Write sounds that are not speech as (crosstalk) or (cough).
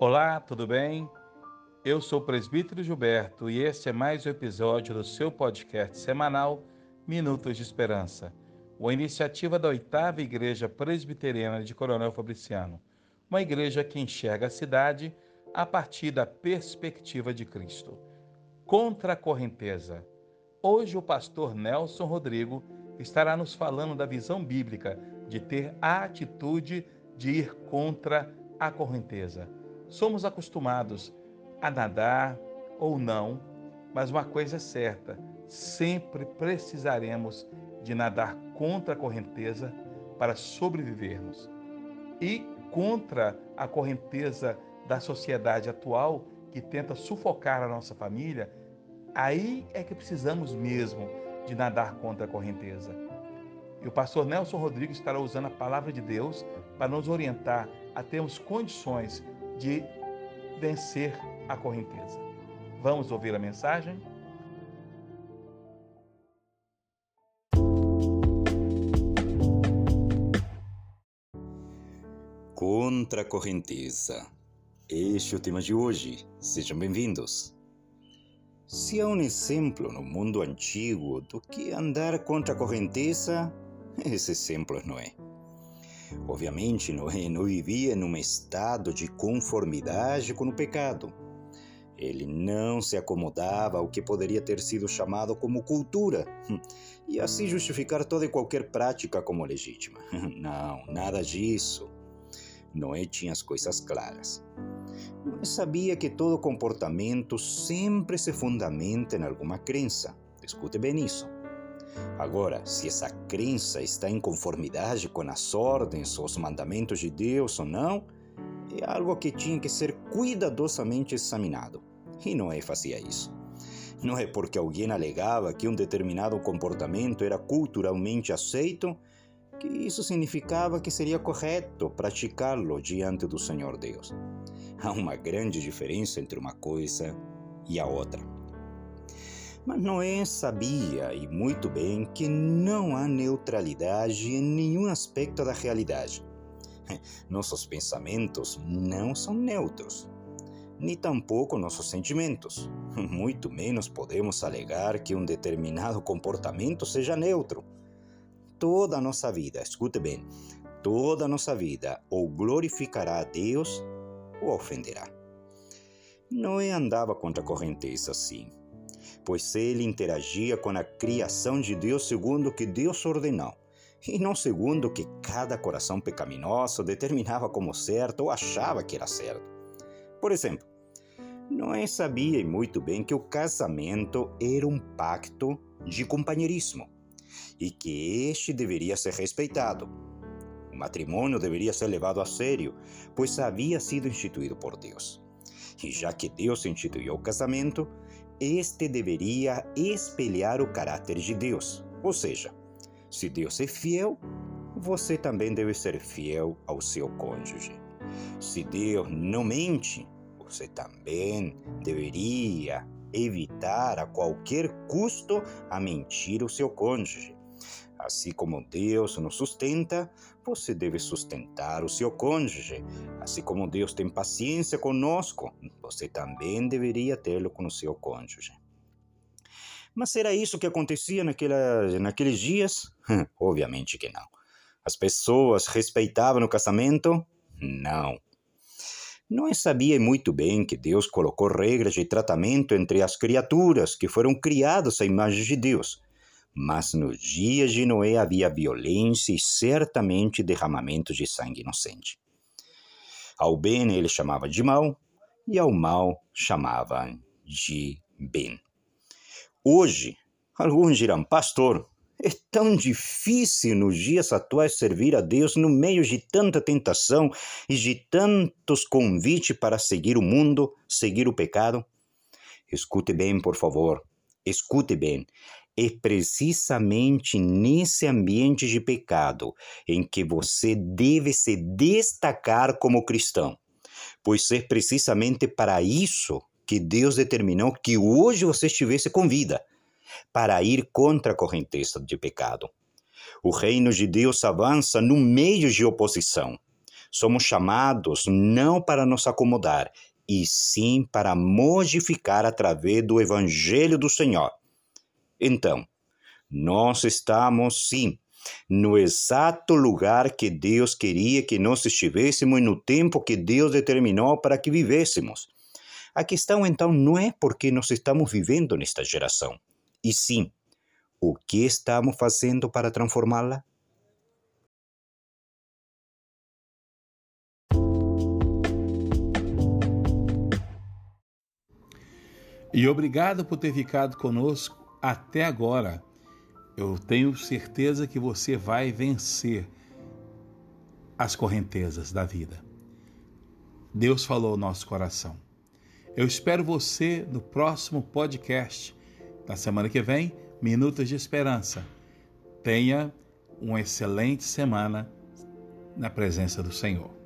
Olá, tudo bem? Eu sou o presbítero Gilberto e este é mais um episódio do seu podcast semanal Minutos de Esperança, uma iniciativa da oitava Igreja Presbiteriana de Coronel Fabriciano, uma igreja que enxerga a cidade a partir da perspectiva de Cristo. Contra a correnteza. Hoje o pastor Nelson Rodrigo estará nos falando da visão bíblica de ter a atitude de ir contra a correnteza. Somos acostumados a nadar ou não, mas uma coisa é certa: sempre precisaremos de nadar contra a correnteza para sobrevivermos. E contra a correnteza da sociedade atual que tenta sufocar a nossa família, aí é que precisamos mesmo de nadar contra a correnteza. E o pastor Nelson Rodrigues estará usando a palavra de Deus para nos orientar a termos condições de vencer a correnteza. Vamos ouvir a mensagem? Contra a correnteza. Este é o tema de hoje. Sejam bem-vindos. Se há um exemplo no mundo antigo do que andar contra a correnteza, (laughs) esse exemplo é. Obviamente, Noé não vivia num estado de conformidade com o pecado. Ele não se acomodava ao que poderia ter sido chamado como cultura (laughs) e assim justificar toda e qualquer prática como legítima. (laughs) Não, nada disso. Noé tinha as coisas claras. Noé sabia que todo comportamento sempre se fundamenta em alguma crença. Escute bem isso. Agora, se essa crença está em conformidade com as ordens ou os mandamentos de Deus ou não, é algo que tinha que ser cuidadosamente examinado. E Noé fazia isso. Não é porque alguém alegava que um determinado comportamento era culturalmente aceito que isso significava que seria correto praticá-lo diante do Senhor Deus. Há uma grande diferença entre uma coisa e a outra. Mas Noé sabia, e muito bem, que não há neutralidade em nenhum aspecto da realidade. (laughs) Nossos pensamentos não são neutros, nem tampouco nossos sentimentos. (laughs) Muito menos podemos alegar que um determinado comportamento seja neutro. Toda a nossa vida, escute bem, toda a nossa vida ou glorificará a Deus ou ofenderá. Noé andava contra a correnteza, sim pois ele interagia com a criação de Deus segundo o que Deus ordenou, e não segundo o que cada coração pecaminoso determinava como certo ou achava que era certo. Por exemplo, Noé sabia muito bem que o casamento era um pacto de companheirismo e que este deveria ser respeitado. O matrimônio deveria ser levado a sério, pois havia sido instituído por Deus. E já que Deus instituiu o casamento, este deveria espelhar o caráter de Deus. Ou seja, se Deus é fiel, você também deve ser fiel ao seu cônjuge. Se Deus não mente, você também deveria evitar a qualquer custo a mentir ao seu cônjuge. Assim como Deus nos sustenta, você deve sustentar o seu cônjuge. Assim como Deus tem paciência conosco, você também deveria tê-lo com o seu cônjuge. Mas será isso que acontecia naquela, naqueles dias? (laughs) Obviamente que não. As pessoas respeitavam o casamento? Não. Não sabia muito bem que Deus colocou regras de tratamento entre as criaturas que foram criadas à imagem de Deus mas nos dias de Noé havia violência e certamente derramamento de sangue inocente. Ao bem ele chamava de mal, e ao mal chamava de bem. Hoje, alguns dirão, pastor, é tão difícil nos dias atuais servir a Deus no meio de tanta tentação e de tantos convites para seguir o mundo, seguir o pecado. Escute bem, por favor. Escute bem. É precisamente nesse ambiente de pecado em que você deve se destacar como cristão, pois é precisamente para isso que Deus determinou que hoje você estivesse com vida, para ir contra a correnteza de pecado. O reino de Deus avança no meio de oposição. Somos chamados não para nos acomodar, e sim para modificar através do Evangelho do Senhor. Então, nós estamos, sim, no exato lugar que Deus queria que nós estivéssemos e no tempo que Deus determinou para que vivêssemos. A questão então não é porque nós estamos vivendo nesta geração, e sim, o que estamos fazendo para transformá-la? E obrigado por ter ficado conosco até agora. Eu tenho certeza que você vai vencer as correntezas da vida. Deus falou ao nosso coração. Eu espero você no próximo podcast. Na semana que vem, Minutos de Esperança. Tenha uma excelente semana na presença do Senhor.